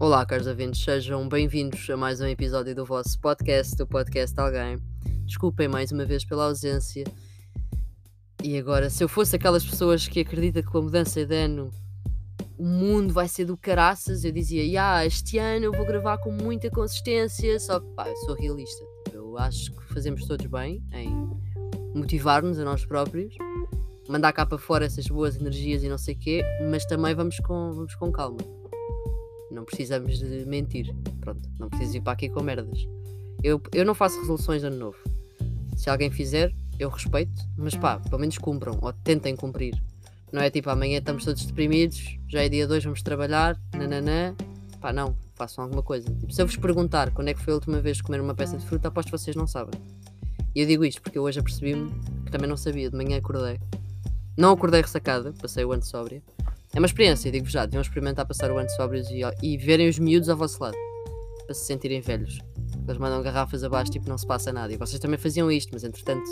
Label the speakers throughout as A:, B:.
A: Olá, caros ouvintes, sejam bem-vindos a mais um episódio do vosso podcast, do podcast Alguém. Desculpem mais uma vez pela ausência. E agora, se eu fosse aquelas pessoas que acreditam que com a mudança de ano o mundo vai ser do caraças, eu dizia, yeah, este ano eu vou gravar com muita consistência, só que pá, eu sou realista. Eu acho que fazemos todos bem em motivar-nos a nós próprios, mandar cá para fora essas boas energias e não sei o quê, mas também vamos com, vamos com calma. Não precisamos de mentir. Pronto, não preciso ir para aqui com merdas. Eu, eu não faço resoluções de ano novo. Se alguém fizer, eu respeito, mas pá, pelo menos cumpram, ou tentem cumprir. Não é tipo amanhã estamos todos deprimidos, já é dia 2, vamos trabalhar, nananã. Pá, não, façam alguma coisa. Tipo, se eu vos perguntar quando é que foi a última vez que comer uma peça de fruta, aposto que vocês não sabem. E eu digo isto porque eu hoje apercebi-me que também não sabia, de manhã acordei. Não acordei ressacada, passei o ano sóbria. É uma experiência, digo-vos já, deviam experimentar passar o ano sóbrios e, e verem os miúdos ao vosso lado, para se sentirem velhos. Eles mandam garrafas abaixo, tipo, não se passa nada. E vocês também faziam isto, mas entretanto,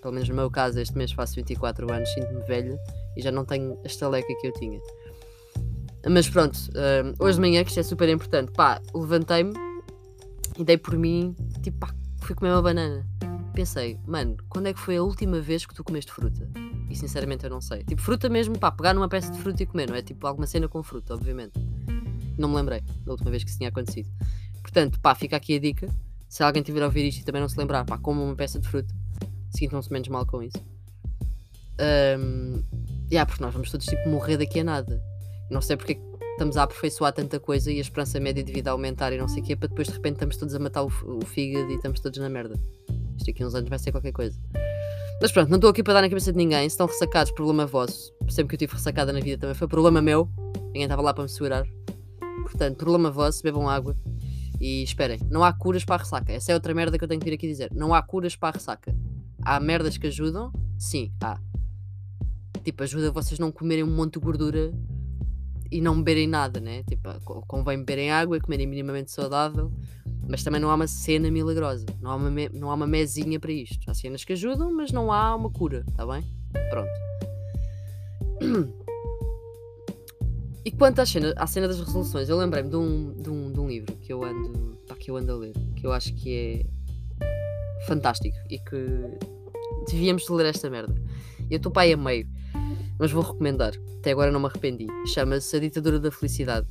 A: pelo menos no meu caso, este mês faço 24 anos, sinto-me velha e já não tenho a estaleca que eu tinha. Mas pronto, uh, hoje de manhã, que isto é super importante, pá, levantei-me e dei por mim, tipo, pá, fui comer uma banana. Pensei, mano, quando é que foi a última vez que tu comeste fruta? E sinceramente eu não sei. Tipo, fruta mesmo, pá, pegar numa peça de fruta e comer, não é? Tipo, alguma cena com fruta, obviamente. Não me lembrei da última vez que isso tinha acontecido. Portanto, pá, fica aqui a dica. Se alguém tiver a ouvir isto e também não se lembrar, pá, como uma peça de fruta. Sintam-se menos mal com isso. Um, yeah, porque nós vamos todos tipo morrer daqui a nada. Não sei porque estamos a aperfeiçoar tanta coisa e a esperança média de vida a aumentar e não sei o quê, para depois de repente estamos todos a matar o, o fígado e estamos todos na merda. Isto aqui uns anos vai ser qualquer coisa. Mas pronto, não estou aqui para dar na cabeça de ninguém. Se estão ressacados, problema vosso. Sempre que eu tive ressacada na vida também foi problema meu. Ninguém estava lá para me segurar. Portanto, problema vosso, bebam água. E esperem, não há curas para a ressaca. Essa é outra merda que eu tenho que vir aqui dizer. Não há curas para a ressaca. Há merdas que ajudam? Sim, há. Tipo, ajuda vocês não comerem um monte de gordura e não beberem nada, né? Tipo, convém beberem água e comerem minimamente saudável mas também não há uma cena milagrosa, não há uma, me, não há uma mesinha para isto. Há cenas que ajudam, mas não há uma cura, está bem? Pronto. E quanto à cena, à cena das resoluções, eu lembrei-me de um, de, um, de um livro que eu, ando, pá, que eu ando a ler, que eu acho que é fantástico e que devíamos ler esta merda. Eu estou para aí a meio, mas vou recomendar. Até agora não me arrependi. Chama-se A Ditadura da Felicidade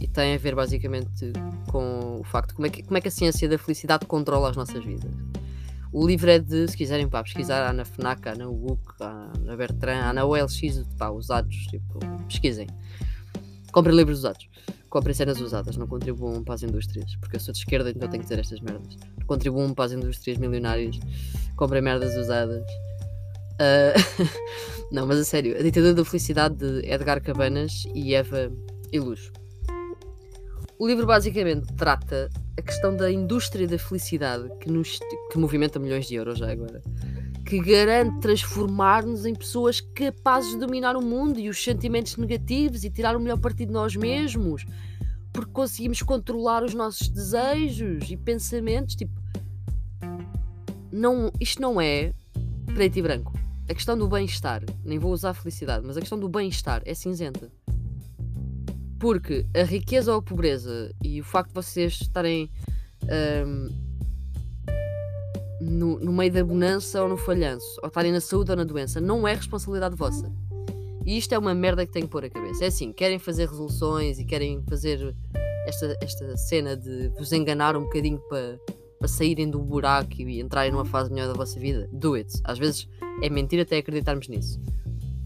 A: e tem a ver basicamente com o facto de como é que, como é que a ciência da felicidade controla as nossas vidas. O livro é de, se quiserem pá, pesquisar, há na FNAC, há na WUC, há na Bertrand, há na OLX, pá, usados, tipo, pesquisem. Comprem livros usados. Comprem cenas usadas, não contribuam para as indústrias, porque eu sou de esquerda, então tenho que dizer estas merdas. Contribuam para as indústrias milionárias, comprem merdas usadas. Uh... não, mas a sério, A Ditadura da Felicidade de Edgar Cabanas e Eva Iluz. O livro basicamente trata a questão da indústria da felicidade que, nos, que movimenta milhões de euros já agora, que garante transformar-nos em pessoas capazes de dominar o mundo e os sentimentos negativos e tirar o melhor partido de nós mesmos, porque conseguimos controlar os nossos desejos e pensamentos. Tipo, não, isto não é preto e branco. A questão do bem-estar, nem vou usar felicidade, mas a questão do bem-estar é cinzenta. Porque a riqueza ou a pobreza e o facto de vocês estarem um, no, no, meio da bonança ou no falhanço, ou estarem na saúde ou na doença, não é responsabilidade vossa. E isto é uma merda que tenho que pôr a cabeça. É assim, querem fazer resoluções e querem fazer esta, esta cena de vos enganar um bocadinho para, para saírem do buraco e entrarem numa fase melhor da vossa vida. Do it. Às vezes é mentira até acreditarmos nisso.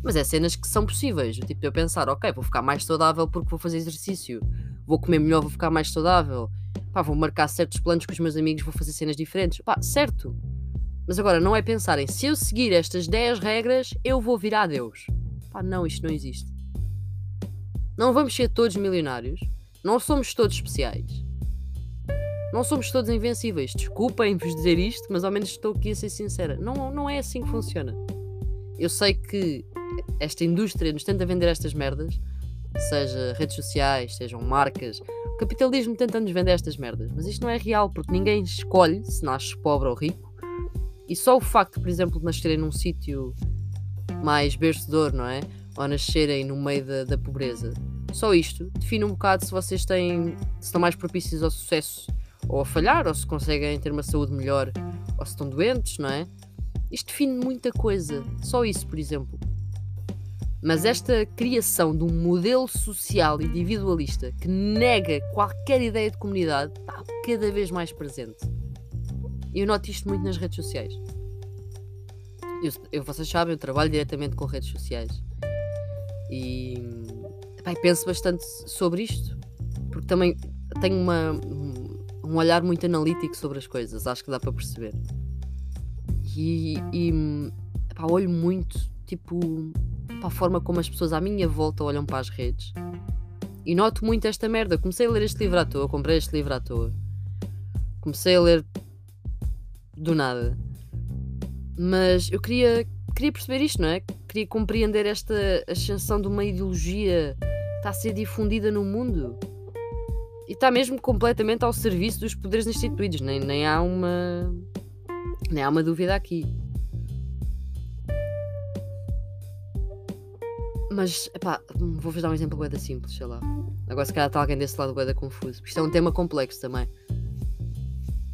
A: Mas é cenas que são possíveis. Tipo, de eu pensar, ok, vou ficar mais saudável porque vou fazer exercício. Vou comer melhor, vou ficar mais saudável. Pá, vou marcar certos planos com os meus amigos, vou fazer cenas diferentes. Pá, certo. Mas agora, não é pensarem, se eu seguir estas 10 regras, eu vou virar Deus. Pá, não, isto não existe. Não vamos ser todos milionários. Não somos todos especiais. Não somos todos invencíveis. Desculpem-vos dizer isto, mas ao menos estou aqui a ser sincera. Não, não é assim que funciona. Eu sei que esta indústria nos tenta vender estas merdas, seja redes sociais, sejam marcas. O capitalismo tenta nos vender estas merdas, mas isto não é real porque ninguém escolhe se nasce pobre ou rico. E só o facto, por exemplo, de nascerem num sítio mais bercedor, não é? Ou nascerem no meio da, da pobreza, Só isto define um bocado se vocês têm, se estão mais propícios ao sucesso ou a falhar, ou se conseguem ter uma saúde melhor, ou se estão doentes, não é? Isto define muita coisa. Só isso, por exemplo. Mas esta criação de um modelo social individualista que nega qualquer ideia de comunidade está cada vez mais presente. Eu noto isto muito nas redes sociais. Eu, eu, vocês sabem, eu trabalho diretamente com redes sociais. E epá, penso bastante sobre isto. Porque também tenho uma, um olhar muito analítico sobre as coisas. Acho que dá para perceber. E, e epá, olho muito, tipo, para a forma como as pessoas à minha volta olham para as redes. E noto muito esta merda. Comecei a ler este livro à toa, comprei este livro à toa. Comecei a ler do nada. Mas eu queria, queria perceber isto, não é? Queria compreender esta ascensão de uma ideologia que está a ser difundida no mundo. E está mesmo completamente ao serviço dos poderes instituídos. Nem, nem há uma. Nem há uma dúvida aqui. Mas, epá, vou-vos dar um exemplo boeda simples, sei lá. Agora se calhar está alguém desse lado boeda confuso. Isto é um tema complexo também.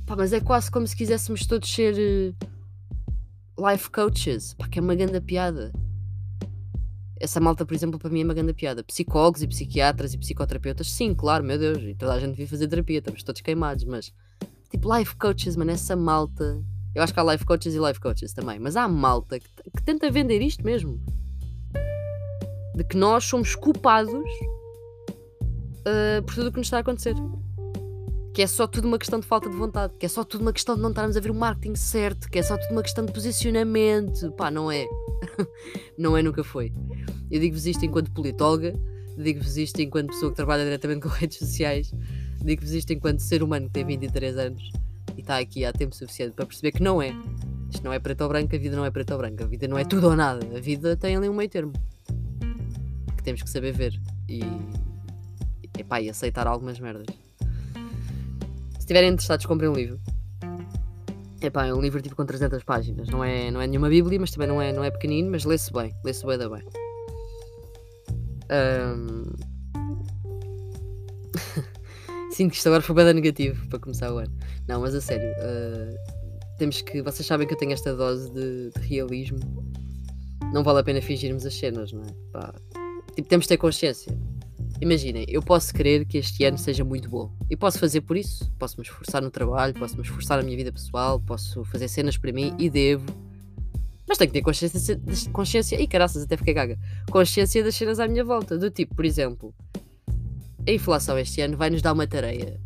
A: Pá, mas é quase como se quiséssemos todos ser uh, life coaches. Pá, que é uma grande piada. Essa malta, por exemplo, para mim é uma grande piada. Psicólogos e psiquiatras e psicoterapeutas, sim, claro, meu Deus. E toda a gente devia fazer terapia, estamos todos queimados, mas... Tipo, life coaches, mano, essa malta... Eu acho que há life coaches e life coaches também. Mas há malta que, que tenta vender isto mesmo de que nós somos culpados uh, por tudo o que nos está a acontecer. Que é só tudo uma questão de falta de vontade, que é só tudo uma questão de não estarmos a ver o marketing certo, que é só tudo uma questão de posicionamento. Pá, não é. não é, nunca foi. Eu digo-vos isto enquanto politóloga, digo-vos isto enquanto pessoa que trabalha diretamente com redes sociais, digo-vos isto enquanto ser humano que tem 23 anos e está aqui há tempo suficiente para perceber que não é. Isto não é preto ou branco, a vida não é preto ou branco, a vida não é tudo ou nada, a vida tem ali um meio termo que temos que saber ver e, epá, e aceitar algumas merdas. Estiverem interessados, comprem um livro. Epá, é um livro tipo com 300 páginas. Não é, não é nenhuma Bíblia, mas também não é, não é pequenino, mas lê-se bem. Lê-se bem da bem. Um... Sinto que isto agora foi bem negativo para começar o ano. Não, mas a sério. Uh... Temos que. Vocês sabem que eu tenho esta dose de, de realismo. Não vale a pena fingirmos as cenas, não é? Pá, Tipo, temos de ter consciência. Imaginem, eu posso querer que este ano seja muito bom. E posso fazer por isso. Posso me esforçar no trabalho, posso me esforçar na minha vida pessoal, posso fazer cenas para mim e devo. Mas tenho que ter consciência, consciência e caraças, até fiquei gaga. Consciência das cenas à minha volta. Do tipo, por exemplo, a inflação este ano vai nos dar uma tareia.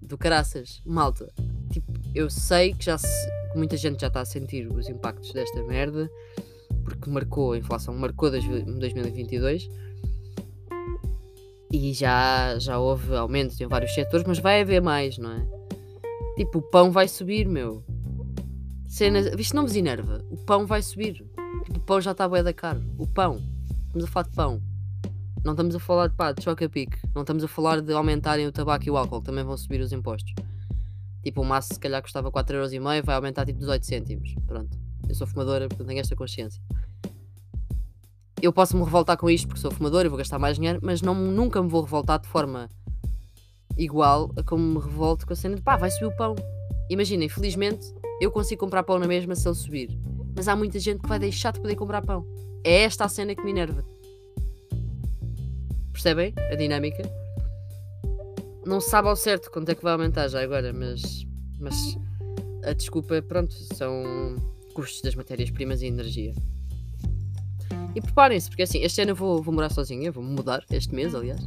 A: Do caraças, malta. Tipo, eu sei que já se, muita gente já está a sentir os impactos desta merda porque marcou, a inflação marcou 2022 e já, já houve aumentos em vários setores, mas vai haver mais, não é? Tipo, o pão vai subir, meu. Cenas, isto não vos enerva. O pão vai subir. O pão já está bem da caro. O pão. Estamos a falar de pão. Não estamos a falar de pá, de choca-pique. Não estamos a falar de aumentarem o tabaco e o álcool, também vão subir os impostos. Tipo, o maço se calhar custava 4,5€, vai aumentar tipo 18 cêntimos. Pronto. Eu sou fumadora, portanto tenho esta consciência. Eu posso me revoltar com isto porque sou fumadora e vou gastar mais dinheiro, mas não, nunca me vou revoltar de forma igual a como me revolto com a cena de pá, vai subir o pão. Imaginem, felizmente eu consigo comprar pão na mesma se ele subir. Mas há muita gente que vai deixar de poder comprar pão. É esta a cena que me enerva. Percebem a dinâmica? Não se sabe ao certo quanto é que vai aumentar já agora, mas, mas a desculpa, pronto, são custos das matérias-primas e energia. E preparem-se, porque assim, este ano eu vou, vou morar sozinha, vou-me mudar, este mês, aliás,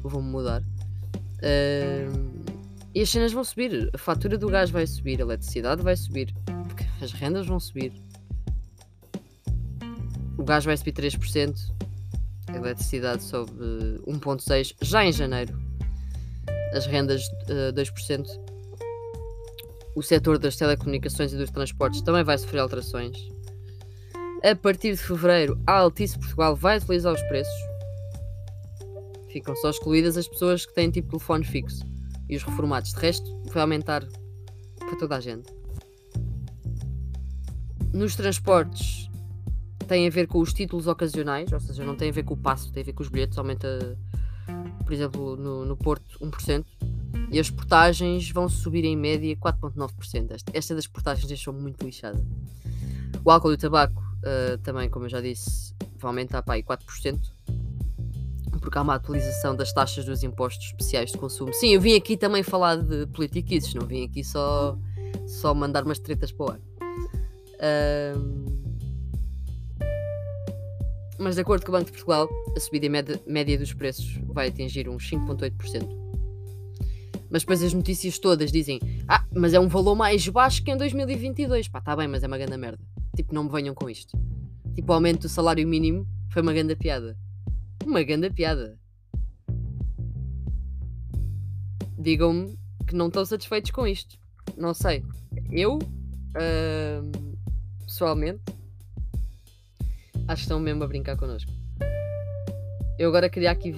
A: vou-me mudar. Uh, e as cenas vão subir, a fatura do gás vai subir, a eletricidade vai subir, as rendas vão subir. O gás vai subir 3%, a eletricidade sobe 1,6% já em janeiro, as rendas uh, 2% o setor das telecomunicações e dos transportes também vai sofrer alterações. A partir de fevereiro, a Altice Portugal vai atualizar os preços. Ficam só excluídas as pessoas que têm tipo telefone fixo e os reformados. De resto, vai aumentar para toda a gente. Nos transportes, tem a ver com os títulos ocasionais, ou seja, não tem a ver com o passo, tem a ver com os bilhetes, aumenta, por exemplo, no, no Porto 1%, e as portagens vão subir em média 4,9%. Esta, esta das portagens deixou muito lixada. O álcool e o tabaco uh, também, como eu já disse, vai aumentar para aí 4%, porque há uma atualização das taxas dos impostos especiais de consumo. Sim, eu vim aqui também falar de politiquices, não vim aqui só, só mandar umas tretas para o ar. Uh, mas de acordo com o Banco de Portugal, a subida média, média dos preços vai atingir uns 5,8%. Mas depois as notícias todas dizem: Ah, mas é um valor mais baixo que em 2022. Pá, tá bem, mas é uma grande merda. Tipo, não me venham com isto. Tipo, o aumento do salário mínimo foi uma grande piada. Uma grande piada. Digam-me que não estão satisfeitos com isto. Não sei. Eu, uh, pessoalmente, acho que estão mesmo a brincar connosco. Eu agora queria aqui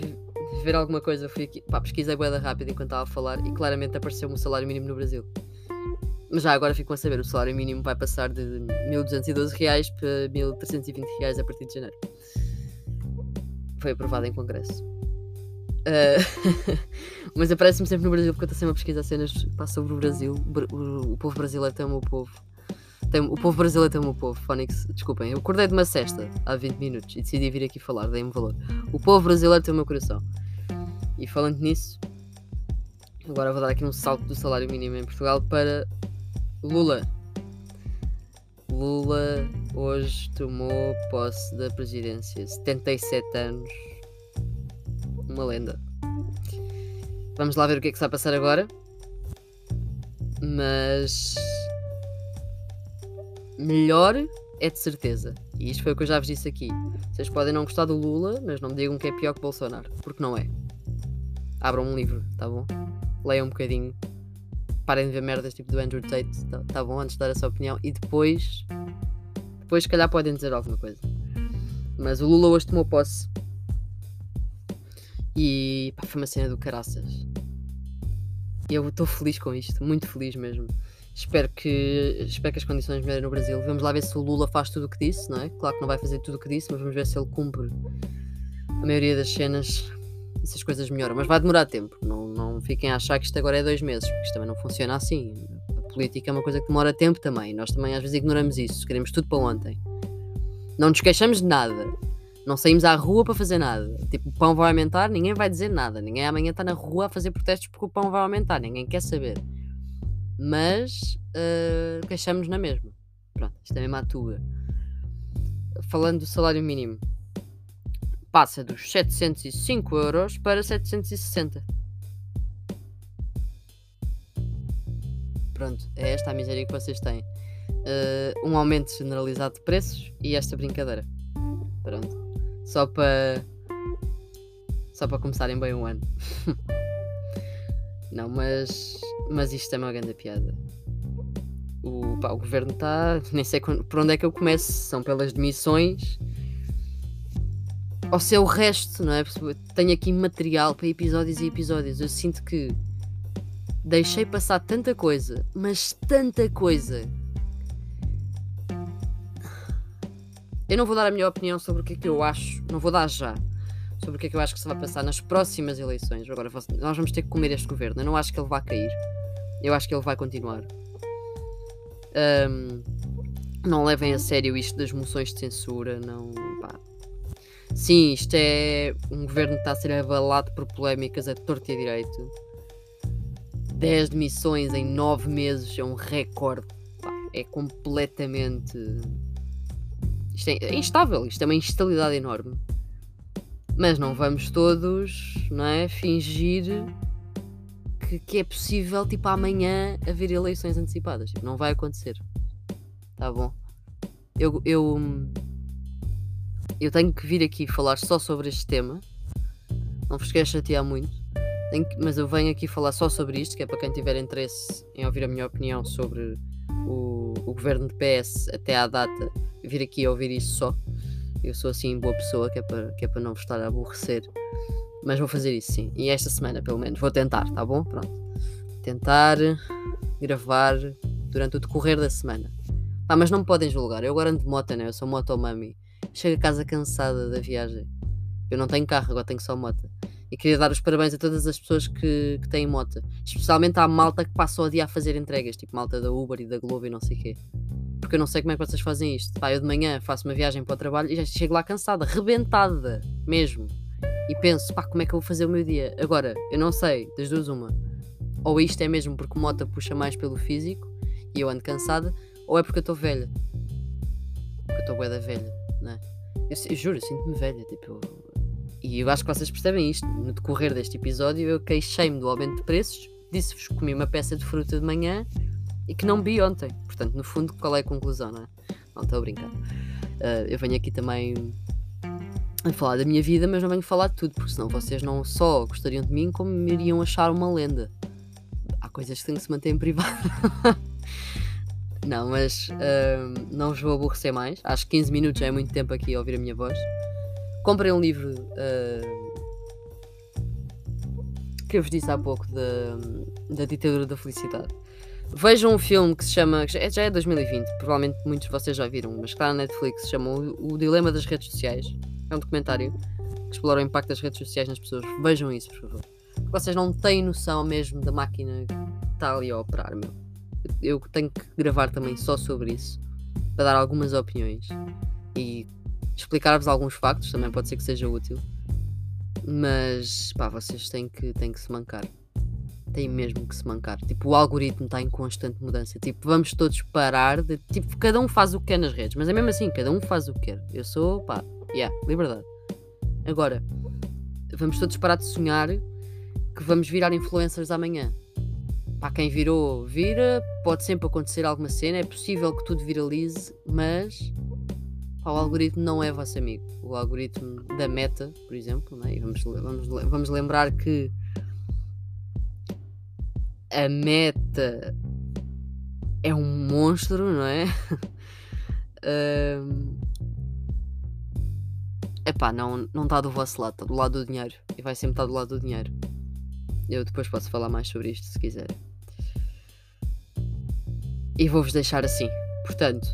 A: ver alguma coisa. Fui aqui, pá, pesquisei boeda rápida enquanto estava a falar e claramente apareceu-me o salário mínimo no Brasil. Mas já agora ficam a saber, o salário mínimo vai passar de 1.212 reais para 1.320 reais a partir de janeiro. Foi aprovado em congresso. Uh, mas aparece-me sempre no Brasil porque eu estou sempre a pesquisar cenas sobre o Brasil. O, povo brasileiro tem o meu povo. Tem, o povo brasileiro tem o meu povo. Phonics, desculpem, eu acordei de uma cesta há 20 minutos e decidi vir aqui falar, dei-me valor. O povo brasileiro tem o meu coração. E falando nisso, agora vou dar aqui um salto do salário mínimo em Portugal para Lula. Lula hoje tomou posse da presidência. 77 anos. Uma lenda. Vamos lá ver o que é que se vai passar agora. Mas. Melhor é de certeza. E isto foi o que eu já vos disse aqui. Vocês podem não gostar do Lula, mas não me digam que é pior que Bolsonaro. Porque não é. Abram um livro, tá bom? Leiam um bocadinho parem de ver merdas tipo do Andrew Tate, tá, tá bom, antes de dar essa opinião, e depois, depois se calhar podem dizer alguma coisa. Mas o Lula hoje tomou posse e pá, foi uma cena do caraças. Eu estou feliz com isto, muito feliz mesmo. Espero que, espero que as condições melhorem no Brasil. Vamos lá ver se o Lula faz tudo o que disse, não é? Claro que não vai fazer tudo o que disse, mas vamos ver se ele cumpre a maioria das cenas e se as coisas melhoram. Mas vai demorar tempo. Não, não fiquem a achar que isto agora é dois meses, porque isto também não funciona assim. A política é uma coisa que demora tempo também. Nós também às vezes ignoramos isso. Queremos tudo para ontem. Não nos queixamos de nada. Não saímos à rua para fazer nada. Tipo, o pão vai aumentar, ninguém vai dizer nada. Ninguém amanhã está na rua a fazer protestos porque o pão vai aumentar. Ninguém quer saber. Mas uh, queixamos na mesma. Pronto, isto é mesmo à tua. Falando do salário mínimo passa dos 705 euros para 760. Pronto, é esta a miséria que vocês têm. Uh, um aumento generalizado de preços e esta brincadeira. Pronto. Só para. Só para começarem bem o ano. Não, mas. Mas isto é uma grande piada. O, pá, o governo está. Nem sei por onde é que eu começo. São pelas demissões ou se é o resto, não é? Tenho aqui material para episódios e episódios. Eu sinto que deixei passar tanta coisa, mas tanta coisa. Eu não vou dar a minha opinião sobre o que é que eu acho, não vou dar já, sobre o que é que eu acho que se vai passar nas próximas eleições. Agora, nós vamos ter que comer este governo. Eu não acho que ele vá cair. Eu acho que ele vai continuar. Um, não levem a sério isto das moções de censura, não. Pá, Sim, isto é um governo que está a ser avalado por polémicas a torto e a direito. 10 demissões em 9 meses é um recorde. É completamente. Isto é instável, isto é uma instabilidade enorme. Mas não vamos todos não é, fingir que, que é possível, tipo, amanhã haver eleições antecipadas. Não vai acontecer. Tá bom? Eu, eu eu tenho que vir aqui falar só sobre este tema. Não vos quero chatear muito. Mas eu venho aqui falar só sobre isto, que é para quem tiver interesse em ouvir a minha opinião sobre o, o governo de PS até à data, vir aqui ouvir isso só. Eu sou assim boa pessoa, que é para, que é para não vos estar a aborrecer. Mas vou fazer isso sim. E esta semana, pelo menos. Vou tentar, tá bom? Pronto. Tentar gravar durante o decorrer da semana. Pá, mas não me podem julgar. Eu agora ando de moto, né? Eu sou motomami. chego a casa cansada da viagem. Eu não tenho carro, agora tenho só moto. E queria dar os parabéns a todas as pessoas que, que têm moto. Especialmente à malta que passa o dia a fazer entregas, tipo malta da Uber e da Globo e não sei o quê. Porque eu não sei como é que vocês fazem isto. Pá, eu de manhã faço uma viagem para o trabalho e já chego lá cansada, rebentada mesmo. E penso, pá, como é que eu vou fazer o meu dia? Agora, eu não sei, das duas uma. Ou isto é mesmo porque moto puxa mais pelo físico e eu ando cansada, ou é porque eu estou velha. Porque eu estou da velha, né? Eu, eu juro, eu sinto-me velha, tipo, e eu acho que vocês percebem isto. No decorrer deste episódio, eu queixei-me do aumento de preços, disse-vos que comi uma peça de fruta de manhã e que não vi ontem. Portanto, no fundo, qual é a conclusão, não é? Não estou a brincar. Uh, eu venho aqui também a falar da minha vida, mas não venho falar de tudo, porque senão vocês não só gostariam de mim, como me iriam achar uma lenda. Há coisas que têm que se manter em privado. não, mas uh, não vos vou aborrecer mais. Acho que 15 minutos já é muito tempo aqui a ouvir a minha voz. Comprei um livro uh, que eu vos disse há pouco da, da ditadura da felicidade. Vejam um filme que se chama. Que já é 2020, provavelmente muitos de vocês já viram, mas está na Netflix, se chama o, o Dilema das Redes Sociais. É um documentário que explora o impacto das redes sociais nas pessoas. Vejam isso, por favor. Porque vocês não têm noção mesmo da máquina que está ali a operar, meu. Eu tenho que gravar também só sobre isso para dar algumas opiniões. E explicar-vos alguns factos, também pode ser que seja útil. Mas pá, vocês têm que, têm que se mancar. Têm mesmo que se mancar. Tipo, o algoritmo está em constante mudança. Tipo, vamos todos parar de. Tipo, cada um faz o que quer nas redes. Mas é mesmo assim, cada um faz o que quer. Eu sou, pá, yeah, liberdade. Agora, vamos todos parar de sonhar que vamos virar influencers amanhã. Para quem virou, vira. Pode sempre acontecer alguma cena. É possível que tudo viralize, mas Pá, o algoritmo não é vosso amigo. O algoritmo da meta, por exemplo, né? e vamos, vamos, vamos lembrar que a meta é um monstro, não é? um, epá, não está do vosso lado, está do lado do dinheiro. E vai sempre estar do lado do dinheiro. Eu depois posso falar mais sobre isto se quiserem. E vou-vos deixar assim. Portanto,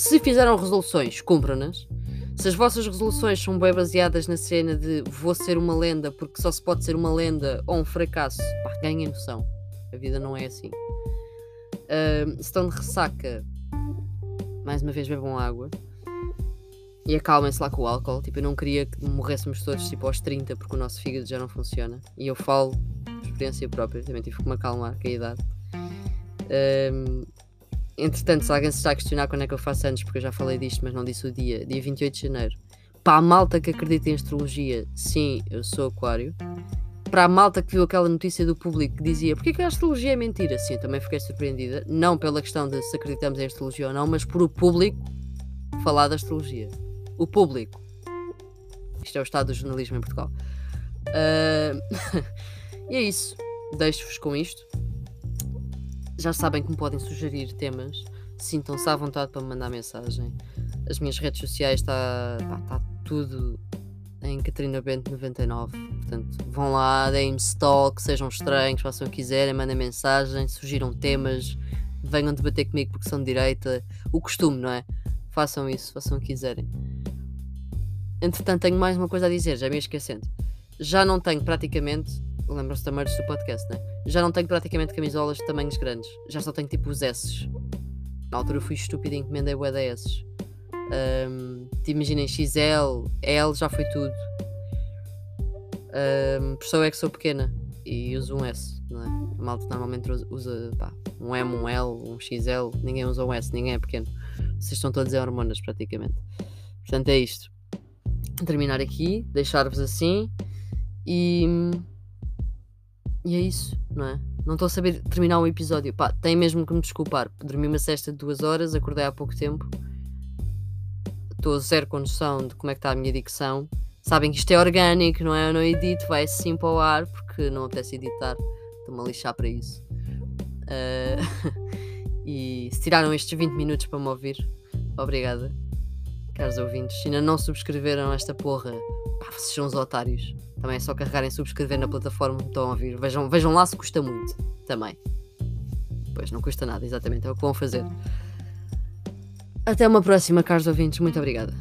A: se fizeram resoluções, cumpram-nas. Se as vossas resoluções são bem baseadas na cena de vou ser uma lenda porque só se pode ser uma lenda ou um fracasso, pá, ganhem noção. A vida não é assim. Uh, se estão de ressaca, mais uma vez bebam água e acalmem-se lá com o álcool. Tipo, eu não queria que morrêssemos todos tipo, aos 30 porque o nosso fígado já não funciona. E eu falo experiência própria, também tive que me acalmar com a idade. Um, Entretanto, se alguém se está a questionar quando é que eu faço anos, porque eu já falei disto, mas não disse o dia, dia 28 de janeiro. Para a malta que acredita em astrologia, sim, eu sou aquário. Para a malta que viu aquela notícia do público que dizia porque que a astrologia é mentira, sim, também fiquei surpreendida. Não pela questão de se acreditamos em astrologia ou não, mas por o público falar da astrologia. O público. Isto é o estado do jornalismo em Portugal. Uh... e é isso. Deixo-vos com isto. Já sabem que me podem sugerir temas. Sintam-se à vontade para me mandar mensagem. As minhas redes sociais está tá tudo em Catarina Bento 99. Portanto, vão lá, deem-me stalk, sejam estranhos, façam o que quiserem, mandem mensagem, sugiram temas, venham debater comigo porque são de direita. O costume, não é? Façam isso, façam o que quiserem. Entretanto, tenho mais uma coisa a dizer, já me esquecendo. Já não tenho praticamente lembram-se merch do podcast, né? Já não tenho praticamente camisolas de tamanhos grandes. Já só tenho tipo os S. Na altura fui estúpido e encomendei o da S. Um, imaginem XL, L, já foi tudo. Um, por só é que sou pequena e uso um S, não é? A malta normalmente usa pá, um M, um L, um XL, ninguém usa um S, ninguém é pequeno. Vocês estão todos em hormonas praticamente. Portanto é isto. Terminar aqui, deixar-vos assim e e é isso, não é? Não estou a saber terminar um episódio. Pá, tem mesmo que me desculpar. Dormi uma cesta de duas horas, acordei há pouco tempo. Estou zero com noção de como é que está a minha dicção. Sabem que isto é orgânico, não é? Eu não edito, vai assim para o ar porque não apetece editar. Estou-me a lixar para isso. Uh... e se tiraram estes 20 minutos para me ouvir, obrigada, caros ouvintes. Se ainda não subscreveram esta porra, pá, vocês são os otários. Também é só carregarem subscrever na plataforma que estão a ouvir. Vejam, vejam lá se custa muito. Também. Pois, não custa nada, exatamente. É o que vão fazer. Até uma próxima, caros ouvintes. Muito obrigada.